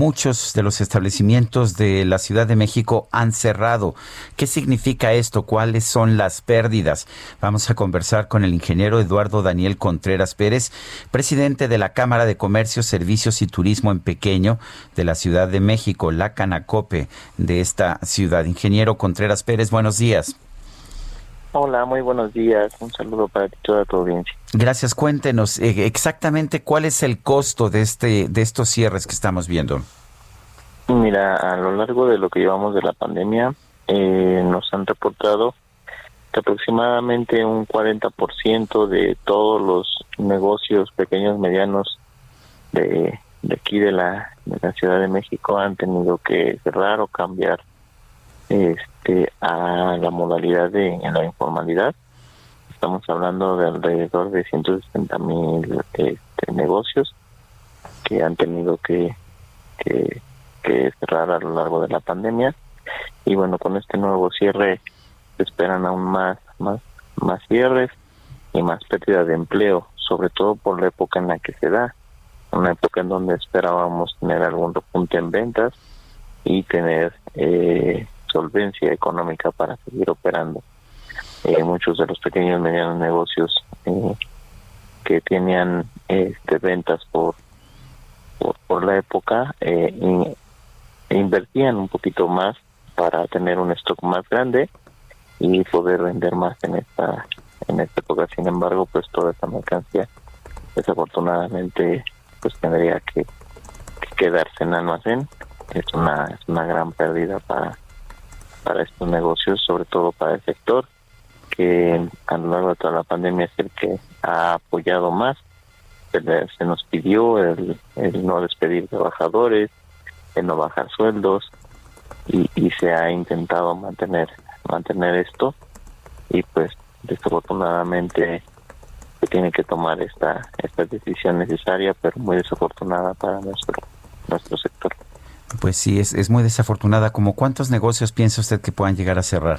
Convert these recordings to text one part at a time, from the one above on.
Muchos de los establecimientos de la Ciudad de México han cerrado. ¿Qué significa esto? ¿Cuáles son las pérdidas? Vamos a conversar con el ingeniero Eduardo Daniel Contreras Pérez, presidente de la Cámara de Comercio, Servicios y Turismo en Pequeño de la Ciudad de México, la Canacope de esta ciudad. Ingeniero Contreras Pérez, buenos días. Hola, muy buenos días. Un saludo para toda tu audiencia. Gracias. Cuéntenos eh, exactamente cuál es el costo de este de estos cierres que estamos viendo. Mira, a lo largo de lo que llevamos de la pandemia, eh, nos han reportado que aproximadamente un 40% de todos los negocios pequeños, medianos de, de aquí de la, de la Ciudad de México han tenido que cerrar o cambiar este a la modalidad de la informalidad. Estamos hablando de alrededor de 160 mil este, negocios que han tenido que, que, cerrar a lo largo de la pandemia. Y bueno, con este nuevo cierre se esperan aún más, más, más cierres y más pérdida de empleo, sobre todo por la época en la que se da, una época en donde esperábamos tener algún repunte en ventas y tener eh, solvencia económica para seguir operando. Eh, muchos de los pequeños y medianos negocios eh, que tenían este, ventas por, por, la época eh, invertían un poquito más para tener un stock más grande y poder vender más en esta en esta época. Sin embargo, pues toda esta mercancía desafortunadamente pues tendría que, que quedarse en almacén. Es una, es una gran pérdida para para estos negocios, sobre todo para el sector, que a lo largo de toda la pandemia es el que ha apoyado más. Se, nos pidió el, no despedir trabajadores, el no bajar sueldos y, y se ha intentado mantener mantener esto y pues desafortunadamente se tiene que tomar esta esta decisión necesaria pero muy desafortunada para nuestro nuestro sector. Pues sí, es, es muy desafortunada. ¿Como cuántos negocios piensa usted que puedan llegar a cerrar?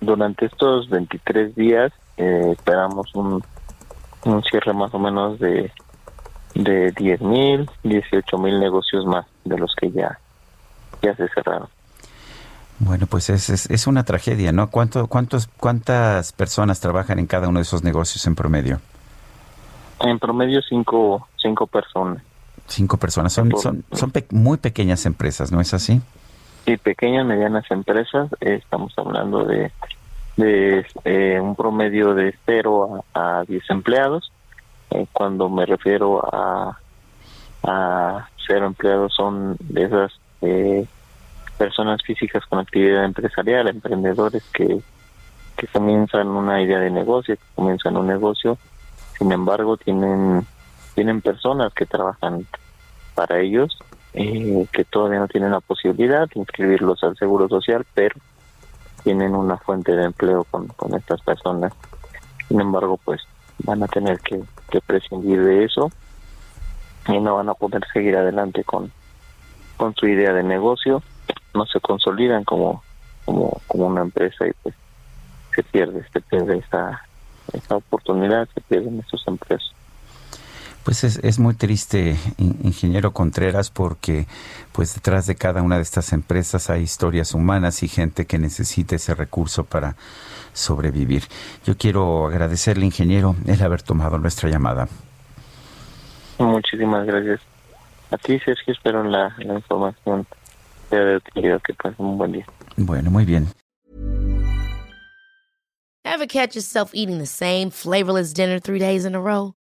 Durante estos 23 días eh, esperamos un, un cierre más o menos de, de 10 mil, 18 mil negocios más de los que ya, ya se cerraron. Bueno, pues es, es, es una tragedia, ¿no? ¿Cuánto, cuántos, ¿Cuántas personas trabajan en cada uno de esos negocios en promedio? En promedio cinco, cinco personas. Cinco personas. Son, son, son muy pequeñas empresas, ¿no es así? Sí, pequeñas, medianas empresas. estamos hablando de, de eh, un promedio de cero a, diez empleados. Eh, cuando me refiero a, a cero empleados son de esas eh, personas físicas con actividad empresarial, emprendedores que, que comienzan una idea de negocio, que comienzan un negocio, sin embargo tienen tienen personas que trabajan para ellos, eh, que todavía no tienen la posibilidad de inscribirlos al Seguro Social, pero tienen una fuente de empleo con, estas personas. Sin embargo, pues van a tener que, prescindir de eso y no van a poder seguir adelante con, con su idea de negocio, no se consolidan como, como, como una empresa y pues se pierde, se pierde esa, esa oportunidad, se pierden esos empleos. Pues es, es, muy triste, ingeniero Contreras, porque pues detrás de cada una de estas empresas hay historias humanas y gente que necesita ese recurso para sobrevivir. Yo quiero agradecerle, ingeniero, el haber tomado nuestra llamada. Muchísimas gracias. A ti, Sergio, espero la, la información sea de utilidad. Que pasen un buen día. Bueno, muy bien. Ever catch yourself eating the same flavorless dinner three days in a row?